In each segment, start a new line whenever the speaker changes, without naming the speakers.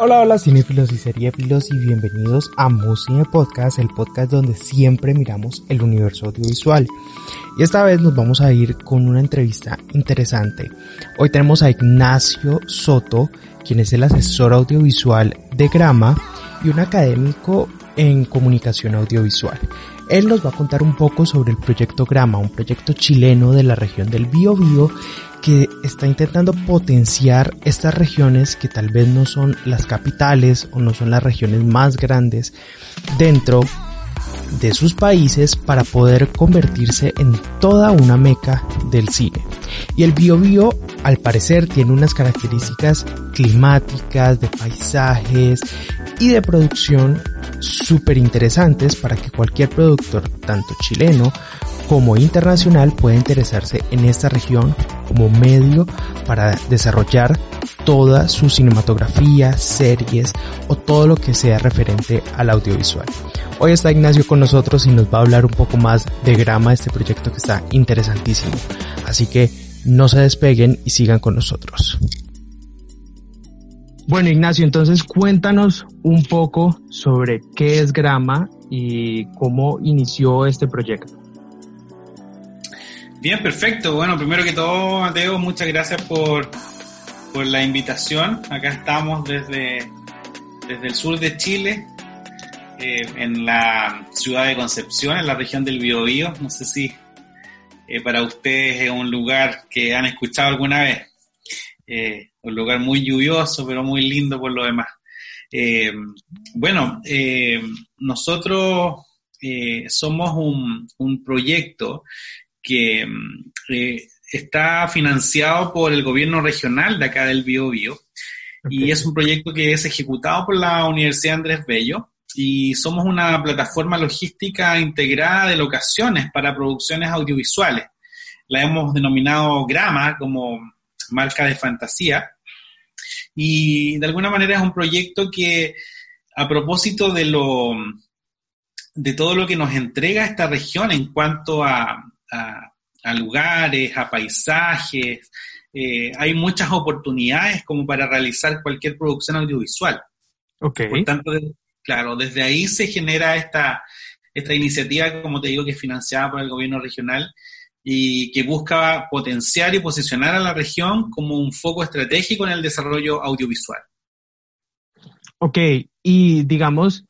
Hola, hola cinéfilos y seriéfilos y bienvenidos a Musine Podcast, el podcast donde siempre miramos el universo audiovisual. Y esta vez nos vamos a ir con una entrevista interesante. Hoy tenemos a Ignacio Soto, quien es el asesor audiovisual de Grama y un académico en comunicación audiovisual. Él nos va a contar un poco sobre el proyecto Grama, un proyecto chileno de la región del Biobío que está intentando potenciar estas regiones que tal vez no son las capitales o no son las regiones más grandes dentro de sus países para poder convertirse en toda una meca del cine. Y el Biobío al parecer tiene unas características climáticas, de paisajes y de producción súper interesantes para que cualquier productor, tanto chileno como internacional, pueda interesarse en esta región como medio para desarrollar toda su cinematografía, series o todo lo que sea referente al audiovisual. Hoy está Ignacio con nosotros y nos va a hablar un poco más de grama este proyecto que está interesantísimo. Así que no se despeguen y sigan con nosotros. Bueno, Ignacio, entonces cuéntanos un poco sobre qué es Grama y cómo inició este proyecto.
Bien, perfecto. Bueno, primero que todo, Mateo, muchas gracias por, por la invitación. Acá estamos desde, desde el sur de Chile, eh, en la ciudad de Concepción, en la región del Biobío. No sé si eh, para ustedes es un lugar que han escuchado alguna vez. Eh, un lugar muy lluvioso, pero muy lindo por lo demás. Bueno, nosotros somos un, proyecto que está financiado por el gobierno regional de acá del Bio, Bio y es un proyecto que es ejecutado por la Universidad Andrés Bello y somos una plataforma logística integrada de locaciones para producciones audiovisuales. La hemos denominado Grama como marca de fantasía. Y de alguna manera es un proyecto que, a propósito de lo de todo lo que nos entrega esta región en cuanto a, a, lugares, a paisajes, eh, hay muchas oportunidades como para realizar cualquier producción audiovisual.
Okay.
Por tanto, claro, desde ahí se genera esta, esta iniciativa, como te digo, que es financiada por el gobierno regional y que busca potenciar y posicionar a la región como un foco estratégico en el desarrollo audiovisual.
Ok, y digamos,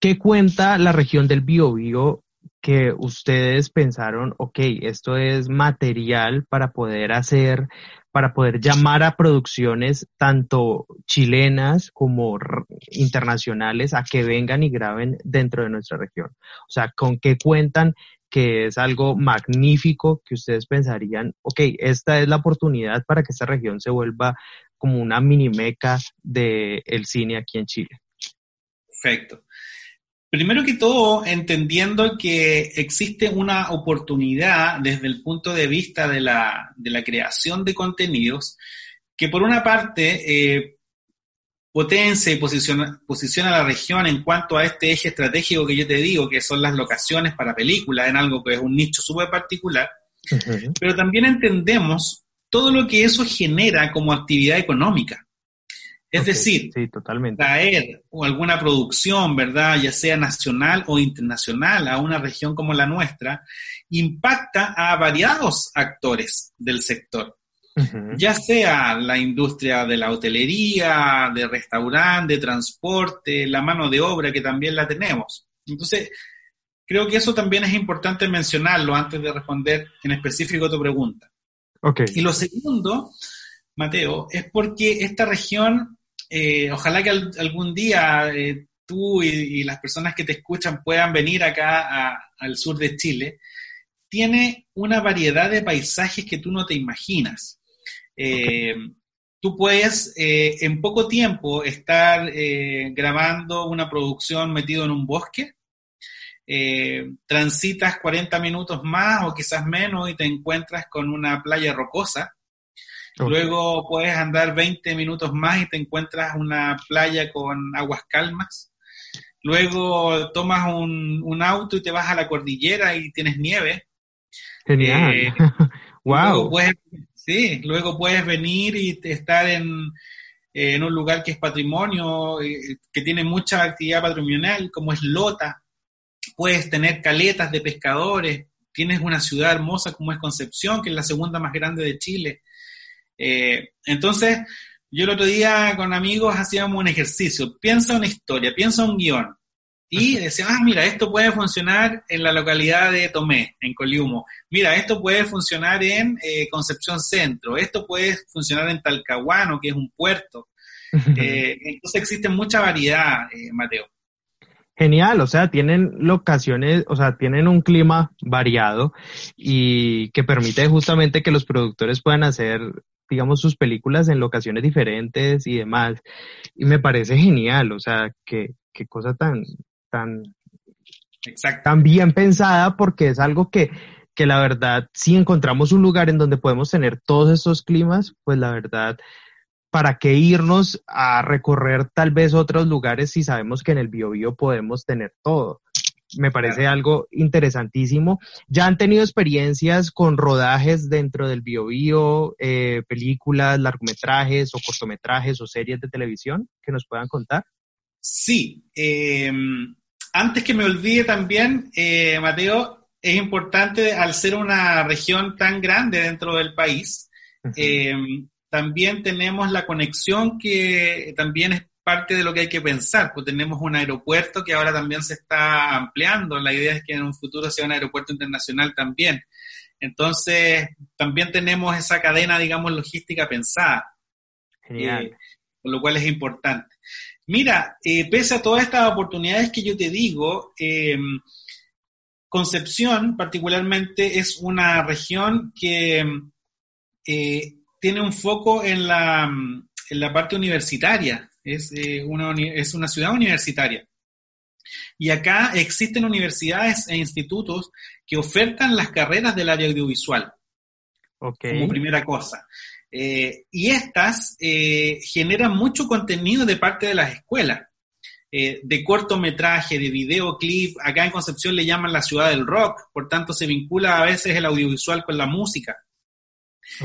¿qué cuenta la región del Biobío que ustedes pensaron, ok, esto es material para poder hacer, para poder llamar a producciones tanto chilenas como internacionales a que vengan y graben dentro de nuestra región? O sea, ¿con qué cuentan que es algo magnífico que ustedes pensarían, ok, esta es la oportunidad para que esta región se vuelva como una mini meca del cine aquí en Chile.
Perfecto. Primero que todo, entendiendo que existe una oportunidad desde el punto de vista de la, de la creación de contenidos, que por una parte eh, potencia y posiciona, posiciona a la región en cuanto a este eje estratégico que yo te digo, que son las locaciones para películas, en algo que es un nicho súper particular, pero también entendemos todo lo que eso genera como actividad económica. Es decir, traer alguna producción, ¿verdad? Ya sea nacional o internacional a una región como la nuestra, impacta a variados actores del sector ya sea la industria de la hotelería, de restaurante, de transporte, la mano de obra que también la tenemos. Entonces, creo que eso también es importante mencionarlo antes de responder en específico a tu pregunta.
Okay.
Y lo segundo, Mateo, es porque esta región, eh, ojalá que algún día eh, tú y, las personas que te escuchan puedan venir acá al sur de Chile, tiene una variedad de paisajes que tú no te imaginas. Eh, tú puedes en poco tiempo estar grabando una producción metido en un bosque, transitas 40 minutos más o quizás menos y te encuentras con una playa rocosa. Luego puedes andar 20 minutos más y te encuentras una playa con aguas calmas. Luego tomas un, un auto y te vas a la cordillera y tienes nieve.
Genial. wow.
Sí, luego puedes venir y estar en, en un lugar que es patrimonio, eh, que tiene mucha actividad patrimonial, como es Lota. Puedes tener caletas de pescadores. Tienes una ciudad hermosa como es Concepción, que es la segunda más grande de Chile. Eh, entonces, yo el otro día con amigos hacíamos un ejercicio. Piensa una historia, piensa un guion y decía, ah, mira, esto puede funcionar en la localidad de Tomé, en Coliumo. Mira, esto puede funcionar en eh, Concepción Centro. Esto puede funcionar en Talcahuano, que es un puerto. Eh, entonces existe mucha variedad, eh, Mateo.
Genial, o sea, tienen locaciones, o sea, tienen un clima variado y que permite justamente que los productores puedan hacer, digamos, sus películas en locaciones diferentes y demás. Y me parece genial, o sea, qué, qué cosa tan, tan, tan bien pensada porque es algo que, que la verdad, si encontramos un lugar en donde podemos tener todos estos climas, pues la verdad, ¿para qué irnos a recorrer tal vez otros lugares si sabemos que en el Biobío podemos tener todo? Me parece algo interesantísimo. ¿Ya han tenido experiencias con rodajes dentro del Biobío, eh, películas, largometrajes o cortometrajes o series de televisión que nos puedan contar?
Sí. Eh, antes que me olvide también, eh, Mateo, es importante, al ser una región tan grande dentro del país, eh, también tenemos la conexión que también es parte de lo que hay que pensar, pues tenemos un aeropuerto que ahora también se está ampliando, la idea es que en un futuro sea un aeropuerto internacional también. Entonces, también tenemos esa cadena, digamos, logística pensada,
Genial.
con lo cual es importante. Mira, eh, pese a todas estas oportunidades que yo te digo, em, Concepción particularmente es una región que eh, tiene un foco en la, en la parte universitaria, es, eh, una, es una ciudad universitaria. Y acá existen universidades e institutos que ofertan las carreras del área audiovisual. Como primera cosa. Eh, y estas eh, generan mucho contenido de parte de las escuelas, eh, de cortometraje, de videoclip. Acá en Concepción le llaman la ciudad del rock, por tanto se vincula a veces el audiovisual con la música.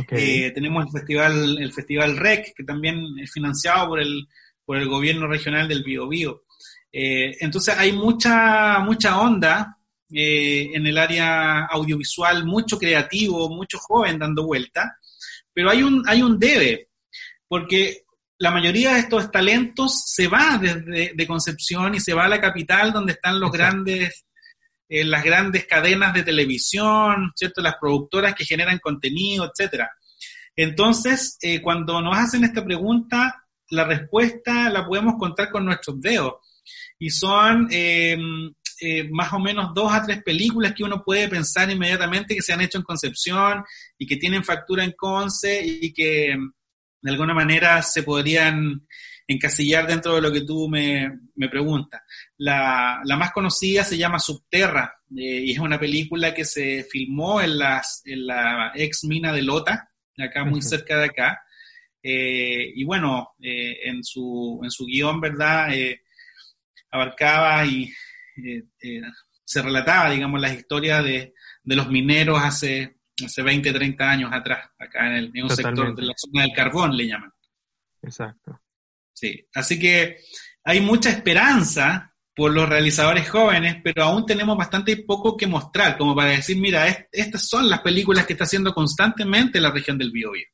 tenemos el festival, el festival REC, que también es financiado por el, por el gobierno regional del Biobío. entonces hay mucha, mucha onda en el área audiovisual, mucho creativo, mucho joven dando vuelta. Pero hay un, hay un debe, porque la mayoría de estos talentos se va desde de Concepción y se va a la capital donde están los grandes, eh, las grandes cadenas de televisión, ¿cierto? Las productoras que generan contenido, etcétera. Entonces, eh, cuando nos hacen esta pregunta, la respuesta la podemos contar con nuestros dedos. Y son eh, eh, más o menos dos a tres películas que uno puede pensar inmediatamente que se han hecho en Concepción y que tienen factura en Conce y que de alguna manera se podrían encasillar dentro de lo que tú me, preguntas. La, más conocida se llama Subterra eh, y es una película que se filmó en, las, en la ex mina de Lota, acá muy cerca de acá. Eh, y bueno, en, su, en su guion, ¿verdad? abarcaba y eh, eh, se relataba, digamos, las historias de, los mineros hace, hace 20, 30 años atrás, acá en, el, un sector de la zona del carbón, le llaman.
Exacto.
Sí, así que hay mucha esperanza por los realizadores jóvenes, pero aún tenemos bastante poco que mostrar, como para decir, mira, estas son las películas que está haciendo constantemente la región del Biobío.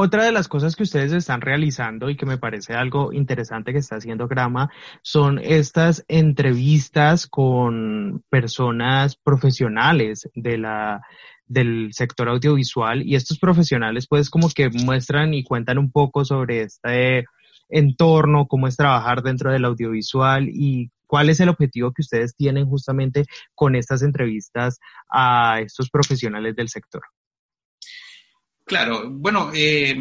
Otra de las cosas que ustedes están realizando y que me parece algo interesante que está haciendo Grama son estas entrevistas con personas profesionales de la, del sector audiovisual y estos profesionales pues como que muestran y cuentan un poco sobre este entorno, cómo es trabajar dentro del audiovisual y cuál es el objetivo que ustedes tienen justamente con estas entrevistas a estos profesionales del sector.
Claro, bueno, eh,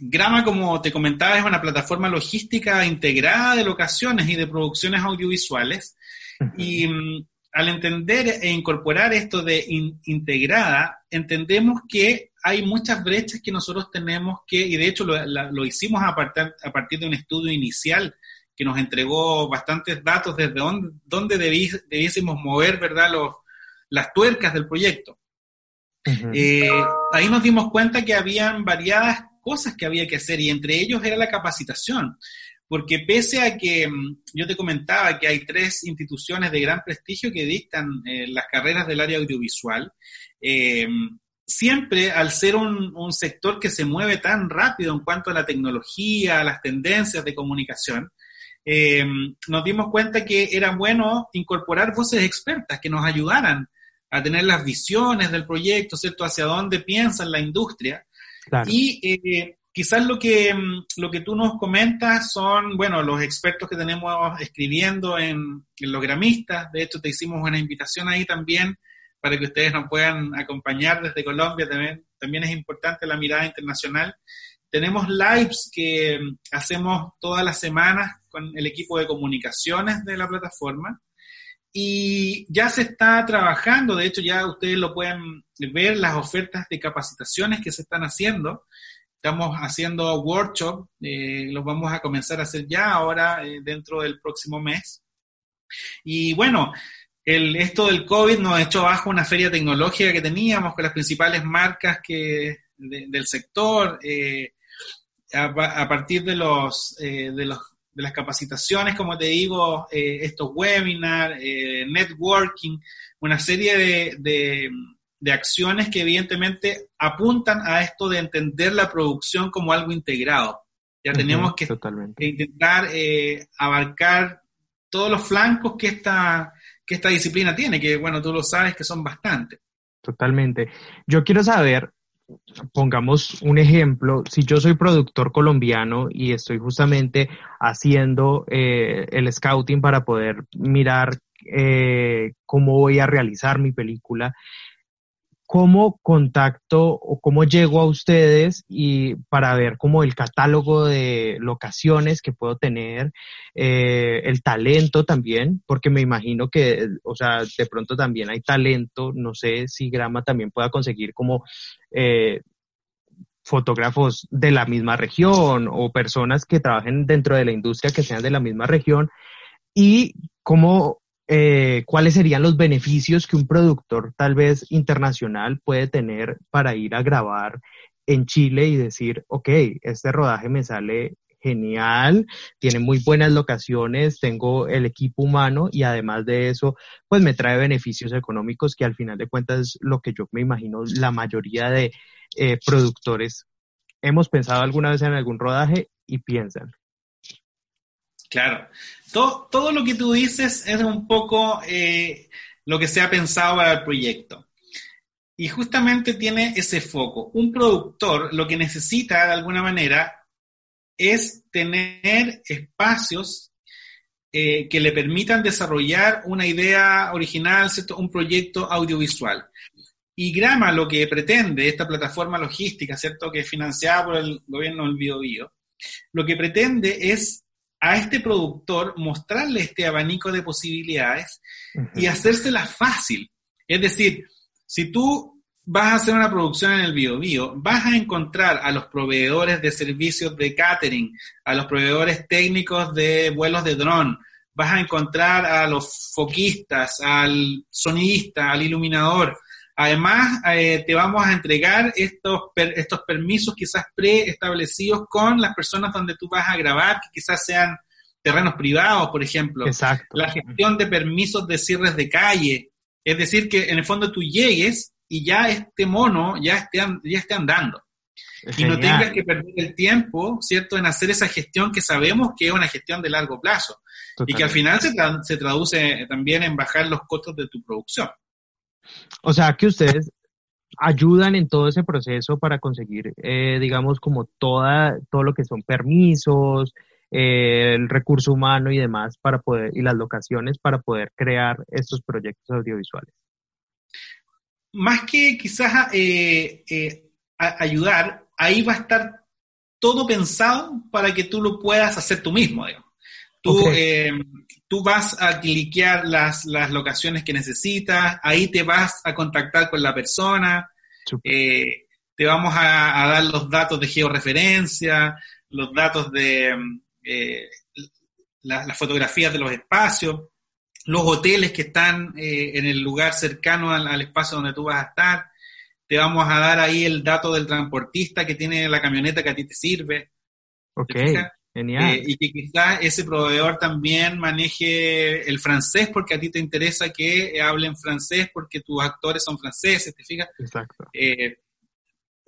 Grama, como te comentaba, es una plataforma logística integrada de locaciones y de producciones audiovisuales. Y mm, al entender e incorporar esto de integrada, entendemos que hay muchas brechas que nosotros tenemos que, y de hecho lo, hicimos a, a, partir de un estudio inicial que nos entregó bastantes datos desde dónde, dónde debiésemos mover ¿verdad? Los, las tuercas del proyecto. Eh, ahí nos dimos cuenta que habían variadas cosas que había que hacer y entre ellos era la capacitación. Porque pese a que mm, yo te comentaba que hay tres instituciones de gran prestigio que dictan eh, las carreras del área audiovisual, eh, siempre al ser un, sector que se mueve tan rápido en cuanto a la tecnología, a las tendencias de comunicación, nos dimos cuenta que era bueno incorporar voces expertas que nos ayudaran a tener las visiones del proyecto, ¿cierto? Hacia dónde piensa la industria. Y Quizás lo que, mm, lo que tú nos comentas son, bueno, los expertos que tenemos escribiendo en, los gramistas. De hecho, te hicimos una invitación ahí también para que ustedes nos puedan acompañar desde Colombia. También, también es importante la mirada internacional. Tenemos lives que mm, hacemos todas las semanas con el equipo de comunicaciones de la plataforma y ya se está trabajando, de hecho ya ustedes lo pueden ver, las ofertas de capacitaciones que se están haciendo. Estamos haciendo workshops, eh, los vamos a comenzar a hacer ya ahora eh, dentro del próximo mes. Y bueno, el, esto del COVID nos echó bajo una feria tecnológica que teníamos con las principales marcas que, del sector. Eh, a, partir de los, de los de las capacitaciones, como te digo, estos webinars, networking, una serie de, de acciones que evidentemente apuntan a esto de entender la producción como algo integrado. Ya tenemos que, intentar eh, abarcar todos los flancos que esta, que esta disciplina tiene, que bueno, tú lo sabes que son bastantes.
Totalmente. Yo quiero saber, pongamos un ejemplo, si yo soy productor colombiano y estoy justamente haciendo eh, el scouting para poder mirar eh, cómo voy a realizar mi película, ¿cómo contacto o cómo llego a ustedes y para ver como el catálogo de locaciones que puedo tener, eh, el talento también, porque me imagino que, o sea, de pronto también hay talento, no sé si Grama también pueda conseguir como eh, fotógrafos de la misma región o personas que trabajen dentro de la industria que sean de la misma región y cómo eh, cuáles serían los beneficios que un productor tal vez internacional puede tener para ir a grabar en Chile y decir, ok, este rodaje me sale genial, tiene muy buenas locaciones, tengo el equipo humano y además de eso, pues me trae beneficios económicos que al final de cuentas es lo que yo me imagino la mayoría de eh, productores. Hemos pensado alguna vez en algún rodaje y piensan,
Claro. Todo, todo lo que tú dices es un poco eh, lo que se ha pensado para el proyecto. Y justamente tiene ese foco. Un productor lo que necesita de alguna manera es tener espacios eh, que le permitan desarrollar una idea original, ¿cierto? un proyecto audiovisual. Y Grama lo que pretende, esta plataforma logística, ¿cierto? que es financiada por el gobierno del Bio, lo que pretende es a este productor mostrarle este abanico de posibilidades y hacérsela fácil. Es decir, si tú vas a hacer una producción en el bio, bio vas a encontrar a los proveedores de servicios de catering, a los proveedores técnicos de vuelos de dron, vas a encontrar a los foquistas, al sonidista, al iluminador, Además, eh, te vamos a entregar estos, estos permisos quizás preestablecidos con las personas donde tú vas a grabar, que quizás sean terrenos privados, por ejemplo.
Exacto.
La gestión de permisos de cierres de calle. Es decir, que en el fondo tú llegues y ya este mono ya esté, ya esté andando. y no tengas que perder el tiempo, ¿cierto?, en hacer esa gestión que sabemos que es una gestión de largo plazo. Y que al final se, se traduce también en bajar los costos de tu producción.
O sea que ustedes ayudan en todo ese proceso para conseguir, eh, digamos, como toda, todo lo que son permisos, eh, el recurso humano y demás para poder, y las locaciones para poder crear estos proyectos audiovisuales.
Más que quizás eh, ayudar, ahí va a estar todo pensado para que tú lo puedas hacer tú mismo, Tú, eh, tú vas a cliquear las, las, locaciones que necesitas, ahí te vas a contactar con la persona, eh, te vamos a, dar los datos de georreferencia, los datos de eh, las fotografías de los espacios, los hoteles que están en el lugar cercano al, al espacio donde tú vas a estar, te vamos a dar ahí el dato del transportista que tiene la camioneta que a ti te sirve.
Ok, genial.
Eh, y que quizás ese proveedor también maneje el francés porque a ti te interesa que hablen francés porque tus actores son franceses, ¿te fijas?
Exacto.
Eh,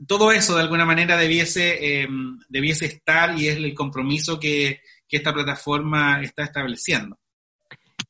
todo eso de alguna manera debiese, em, debiese estar y es el compromiso que, que esta plataforma está estableciendo.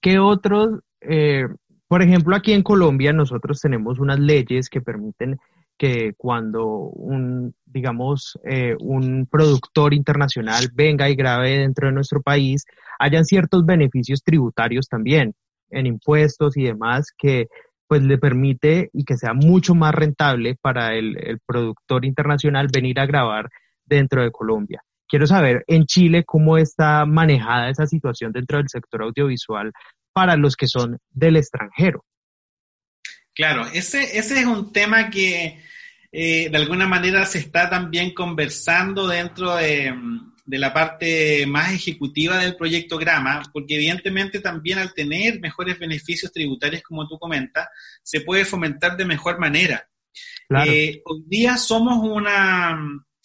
¿Qué otros eh, por ejemplo, aquí en Colombia nosotros tenemos unas leyes que permiten que cuando un, digamos, eh, un productor internacional venga y grabe dentro de nuestro país, hayan ciertos beneficios tributarios también en impuestos y demás que pues le permite y que sea mucho más rentable para el, el productor internacional venir a grabar dentro de Colombia. Quiero saber en Chile cómo está manejada esa situación dentro del sector audiovisual para los que son del extranjero.
Claro, ese, ese es un tema que eh, de alguna manera se está también conversando dentro de, la parte más ejecutiva del proyecto Grama, porque evidentemente también al tener mejores beneficios tributarios, como tú comentas, se puede fomentar de mejor manera. Eh, hoy día somos una,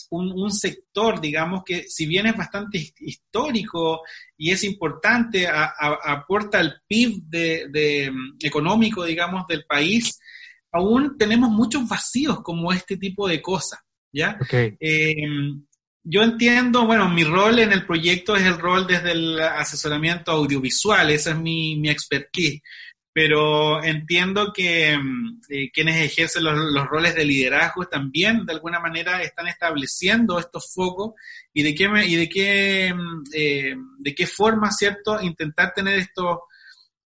un, sector, digamos, que si bien es bastante histórico y es importante, aporta al PIB de, económico, digamos, del país, aún tenemos muchos vacíos como este tipo de cosas, ¿ya? Eh, yo entiendo, bueno, mi rol en el proyecto es el rol desde el asesoramiento audiovisual, esa es mi, mi expertise pero entiendo que eh, quienes ejercen los, roles de liderazgo también de alguna manera están estableciendo estos focos y de qué y de qué mm, eh, de qué forma cierto intentar tener estos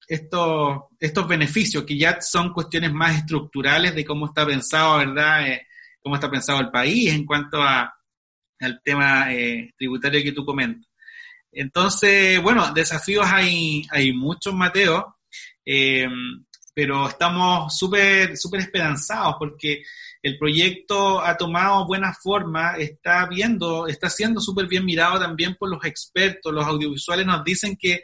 estos estos beneficios que ya son cuestiones más estructurales de cómo está pensado verdad eh, cómo está pensado el país en cuanto a al tema tributario que tú comentas. Entonces bueno desafíos hay hay muchos Mateo eh, pero estamos súper súper esperanzados porque el proyecto ha tomado buena forma, está viendo, está siendo súper bien mirado también por los expertos, los audiovisuales nos dicen que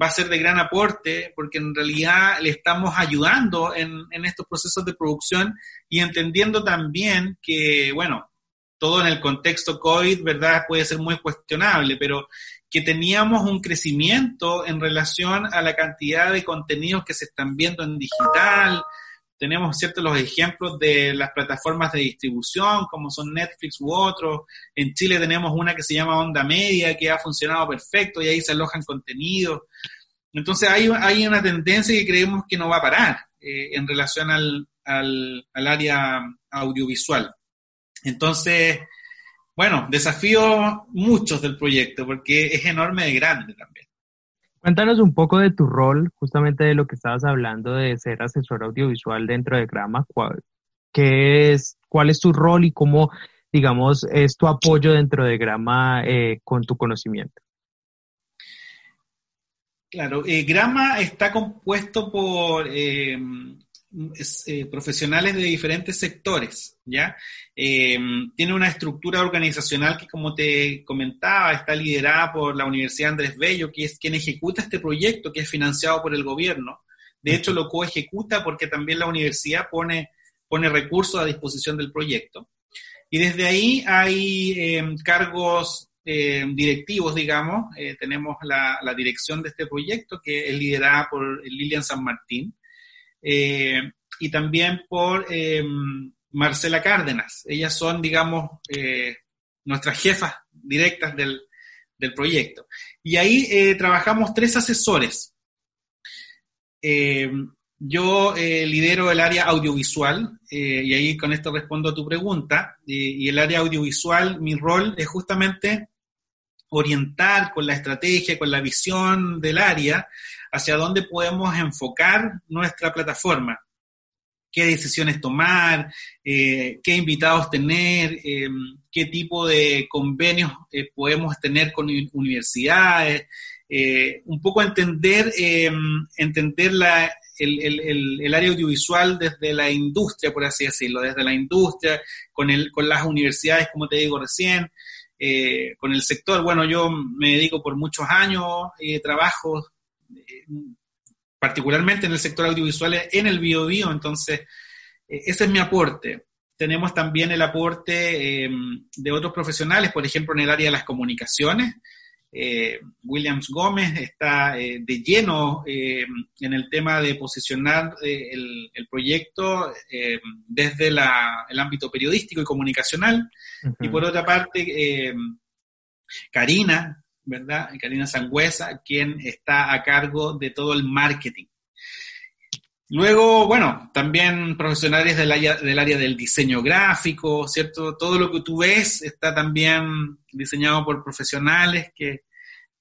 va a ser de gran aporte porque en realidad le estamos ayudando en, estos procesos de producción y entendiendo también que, bueno, todo en el contexto COVID, ¿verdad? Puede ser muy cuestionable, pero que teníamos un crecimiento en relación a la cantidad de contenidos que se están viendo en digital. Tenemos, ¿cierto?, los ejemplos de las plataformas de distribución, como son Netflix u otros. En Chile tenemos una que se llama Onda Media, que ha funcionado perfecto y ahí se alojan contenidos. Entonces hay, hay una tendencia que creemos que no va a parar eh, en relación al, al, al área audiovisual. Entonces, bueno, desafío muchos del proyecto porque es enorme de grande también.
Cuéntanos un poco de tu rol, justamente de lo que estabas hablando de ser asesor audiovisual dentro de Grama. ¿Cuál, qué es, cuál es tu rol y cómo, digamos, es tu apoyo dentro de Grama eh, con tu conocimiento?
Claro, eh, Grama está compuesto por eh, eh, profesionales de diferentes sectores, ¿ya? Eh, tiene una estructura organizacional que, como te comentaba, está liderada por la Universidad Andrés Bello, que es quien ejecuta este proyecto que es financiado por el gobierno. De hecho, lo coejecuta porque también la universidad pone, pone recursos a disposición del proyecto. Y desde ahí hay eh, cargos directivos, digamos. tenemos la, la, dirección de este proyecto, que es liderada por Lilian San Martín. Eh, y también por eh, Marcela Cárdenas. Ellas son, digamos, eh, nuestras jefas directas del, proyecto. Y ahí trabajamos tres asesores. yo lidero el área audiovisual y ahí con esto respondo a tu pregunta. y el área audiovisual, mi rol es justamente orientar con la estrategia, con la visión del área, hacia dónde podemos enfocar nuestra plataforma. qué decisiones tomar, qué invitados tener, qué tipo de convenios podemos tener con universidades, un poco entender, entender la, el, área audiovisual desde la industria, por así decirlo, desde la industria, con, el, con las universidades, como te digo recién, eh, con el sector. Bueno, yo me dedico por muchos años, eh, trabajo eh, particularmente en el sector audiovisual, en el bio, bio entonces ese es mi aporte. Tenemos también el aporte de otros profesionales, por ejemplo, en el área de las comunicaciones, eh, Williams Gómez está eh, de lleno eh, en el tema de posicionar el, proyecto desde el ámbito periodístico y comunicacional. Y por otra parte, Karina, ¿verdad? Karina Sangüesa, quien está a cargo de todo el marketing. Luego, bueno, también profesionales del área, del área del diseño gráfico, ¿cierto? Todo lo que tú ves está también diseñado por profesionales que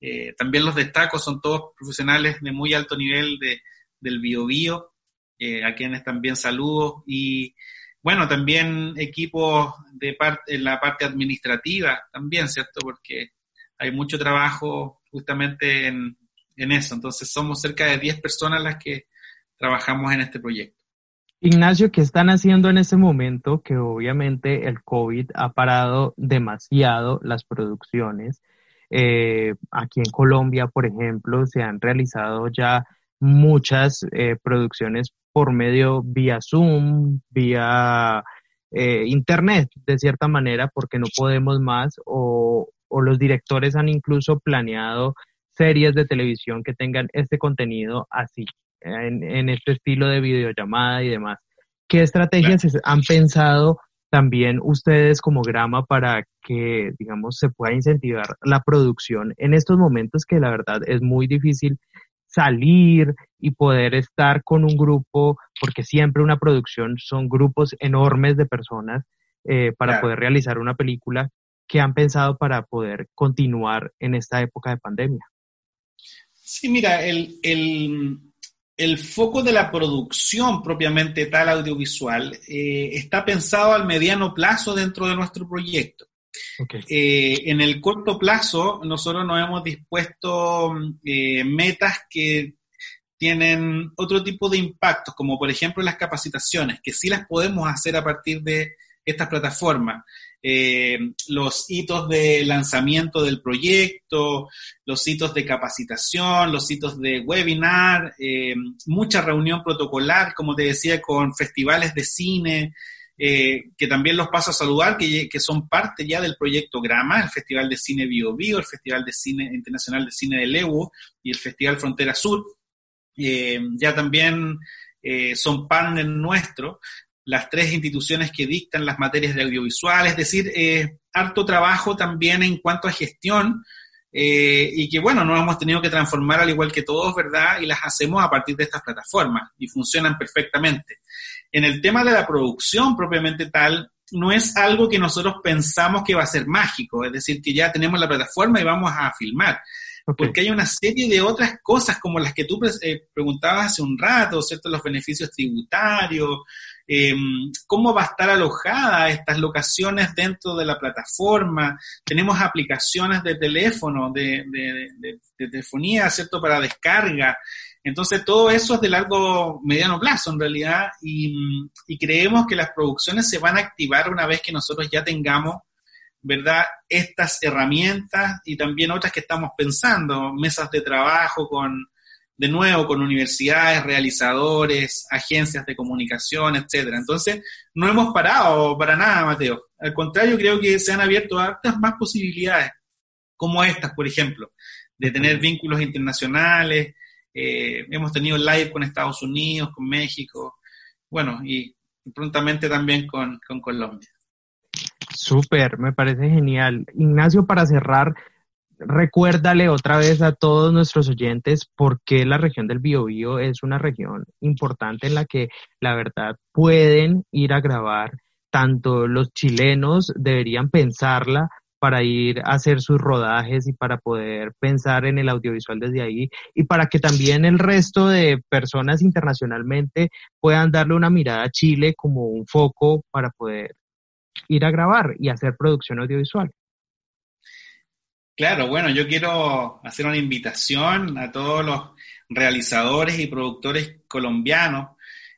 eh, también los destaco, son todos profesionales de muy alto nivel de, del biobío, eh, a quienes también saludo. Y bueno, también equipos de en la parte administrativa también, ¿cierto? Porque hay mucho trabajo justamente en, en eso. Entonces somos cerca de 10 personas las que trabajamos en este proyecto.
Ignacio, ¿qué están haciendo en este momento? Que obviamente el COVID ha parado demasiado las producciones. Eh, aquí en Colombia, por ejemplo, se han realizado ya muchas eh, producciones por medio vía Zoom, vía eh, Internet, de cierta manera, porque no podemos más, o, los directores han incluso planeado series de televisión que tengan este contenido así, en, este estilo de videollamada y demás. ¿Qué estrategias han pensado también ustedes como Grama para que, digamos, se pueda incentivar la producción en estos momentos que la verdad es muy difícil salir y poder estar con un grupo, porque siempre una producción son grupos enormes de personas eh, para poder realizar una película que han pensado para poder continuar en esta época de pandemia.
Sí, mira, el, el el foco de la producción propiamente tal audiovisual eh, está pensado al mediano plazo dentro de nuestro proyecto. Eh, en el corto plazo, nosotros nos hemos dispuesto eh, metas que tienen otro tipo de impactos, como por ejemplo las capacitaciones, que sí las podemos hacer a partir de estas plataformas. Eh, los hitos de lanzamiento del proyecto, los hitos de capacitación, los hitos de webinar, eh, mucha reunión protocolar, como te decía, con festivales de cine, eh, que también los paso a saludar, que, son parte ya del proyecto Grama, el Festival de Cine Bio Bio, el Festival de Cine Internacional de Cine de Lewu y el Festival Frontera Sur. ya también son partners nuestros las tres instituciones que dictan las materias de audiovisual, es decir, eh, harto trabajo también en cuanto a gestión eh, y que, bueno, nos hemos tenido que transformar al igual que todos, ¿verdad? Y las hacemos a partir de estas plataformas y funcionan perfectamente. En el tema de la producción propiamente tal, no es algo que nosotros pensamos que va a ser mágico, es decir, que ya tenemos la plataforma y vamos a filmar. Porque hay una serie de otras cosas como las que tú eh, preguntabas hace un rato, ¿cierto? Los beneficios tributarios, eh, cómo va a estar alojada estas locaciones dentro de la plataforma. Tenemos aplicaciones de teléfono, de, telefonía, ¿cierto? Para descarga. Entonces, todo eso es de largo, mediano plazo en realidad y, creemos que las producciones se van a activar una vez que nosotros ya tengamos ¿verdad? Estas herramientas y también otras que estamos pensando, mesas de trabajo con, de nuevo con universidades, realizadores, agencias de comunicación, etcétera. Entonces, no hemos parado para nada, Mateo. Al contrario, creo que se han abierto hartas más posibilidades, como estas, por ejemplo, de tener vínculos internacionales. Eh, hemos tenido live con Estados Unidos, con México, bueno, y prontamente también con, con Colombia.
Súper, me parece genial. Ignacio, para cerrar, recuérdale otra vez a todos nuestros oyentes por qué la región del Biobío es una región importante en la que la verdad pueden ir a grabar. Tanto los chilenos deberían pensarla para ir a hacer sus rodajes y para poder pensar en el audiovisual desde ahí y para que también el resto de personas internacionalmente puedan darle una mirada a Chile como un foco para poder ir a grabar y hacer producción audiovisual.
Claro, bueno, yo quiero hacer una invitación a todos los realizadores y productores colombianos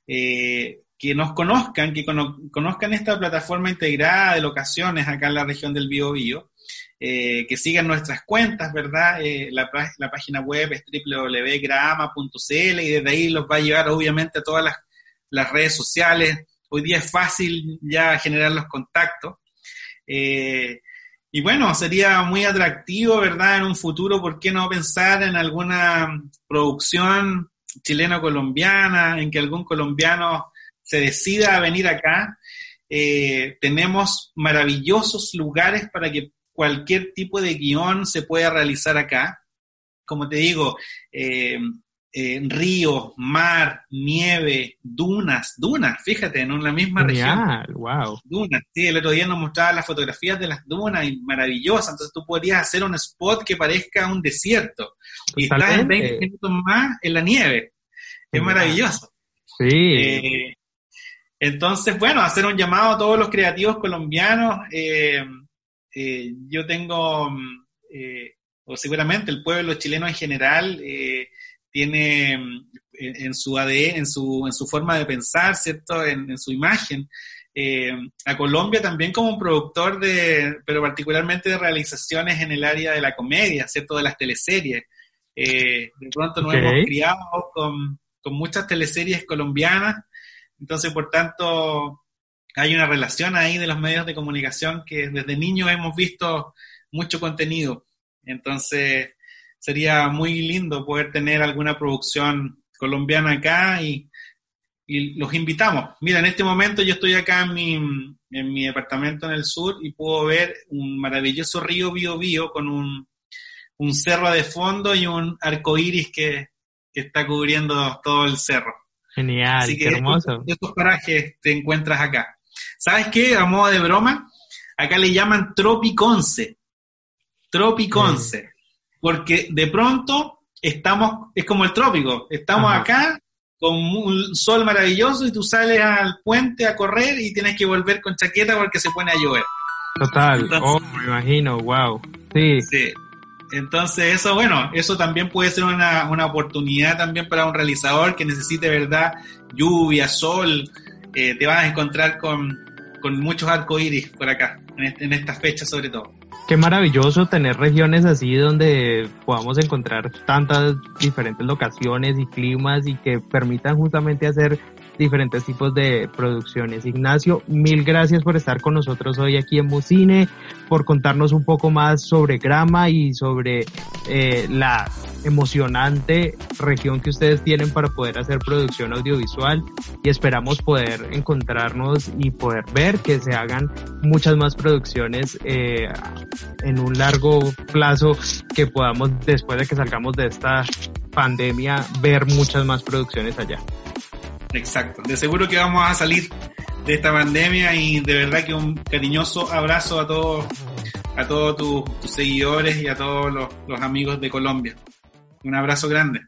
eh, que nos conozcan, que conozcan esta plataforma integrada de locaciones acá en la región del Biobío, eh, que sigan nuestras cuentas, ¿verdad? Eh, la, página web es www.grama.cl y desde ahí los va a llevar obviamente a todas las, redes sociales. Hoy día es fácil ya generar los contactos. Eh, y bueno, sería muy atractivo, ¿verdad? En un futuro, ¿por qué no pensar en alguna producción chileno-colombiana, en que algún colombiano se decida a venir acá? Eh, tenemos maravillosos lugares para que cualquier tipo de guion se pueda realizar acá. Como te digo, eh, eh, río, mar, nieve, dunas, dunas, fíjate, en la misma región.
wow.
Dunas, sí, el otro día nos mostraba las fotografías de las dunas y maravillosas, entonces tú podrías hacer un spot que parezca un desierto y estás en 20 minutos más en la nieve. Es maravilloso.
Sí.
Eh, entonces, bueno, hacer un llamado a todos los creativos colombianos. Eh, yo tengo, o seguramente el pueblo chileno en general, tiene mm, en, su ADN, en su, en su forma de pensar, ¿cierto? En, su imagen. Eh, a Colombia también como un productor de, pero particularmente de realizaciones en el área de la comedia, ¿cierto? De las teleseries. Eh, de pronto nos hemos criado con, con muchas teleseries colombianas, entonces por tanto hay una relación ahí de los medios de comunicación que desde niños hemos visto mucho contenido. Entonces, sería muy lindo poder tener alguna producción colombiana acá y, los invitamos. Mira, en este momento yo estoy acá en mi, en mi departamento en el sur y puedo ver un maravilloso río Bio Bio con un, un cerro de fondo y un arco iris que, está cubriendo todo el cerro.
Genial, qué hermoso.
Estos, parajes te encuentras acá. ¿Sabes qué? A modo de broma, acá le llaman Tropiconce. Tropiconce porque de pronto estamos, es como el trópico, estamos acá con un sol maravilloso y tú sales al puente a correr y tienes que volver con chaqueta porque se pone a llover.
Total, oh, me imagino, wow. Sí.
sí. Entonces eso, bueno, eso también puede ser una, una oportunidad también para un realizador que necesite, ¿verdad? Lluvia, sol, eh, te vas a encontrar con, con muchos arcoíris por acá, en, este, en estas fechas sobre todo.
Qué maravilloso tener regiones así donde podamos encontrar tantas diferentes locaciones y climas y que permitan justamente hacer diferentes tipos de producciones. Ignacio, mil gracias por estar con nosotros hoy aquí en Mucine, por contarnos un poco más sobre Grama y sobre eh, la emocionante región que ustedes tienen para poder hacer producción audiovisual y esperamos poder encontrarnos y poder ver que se hagan muchas más producciones eh, en un largo plazo que podamos después de que salgamos de esta pandemia ver muchas más producciones allá.
Exacto. De seguro que vamos a salir de esta pandemia y de verdad que un cariñoso abrazo a todos a todos tus, seguidores y a todos los, los amigos de Colombia. Un abrazo grande.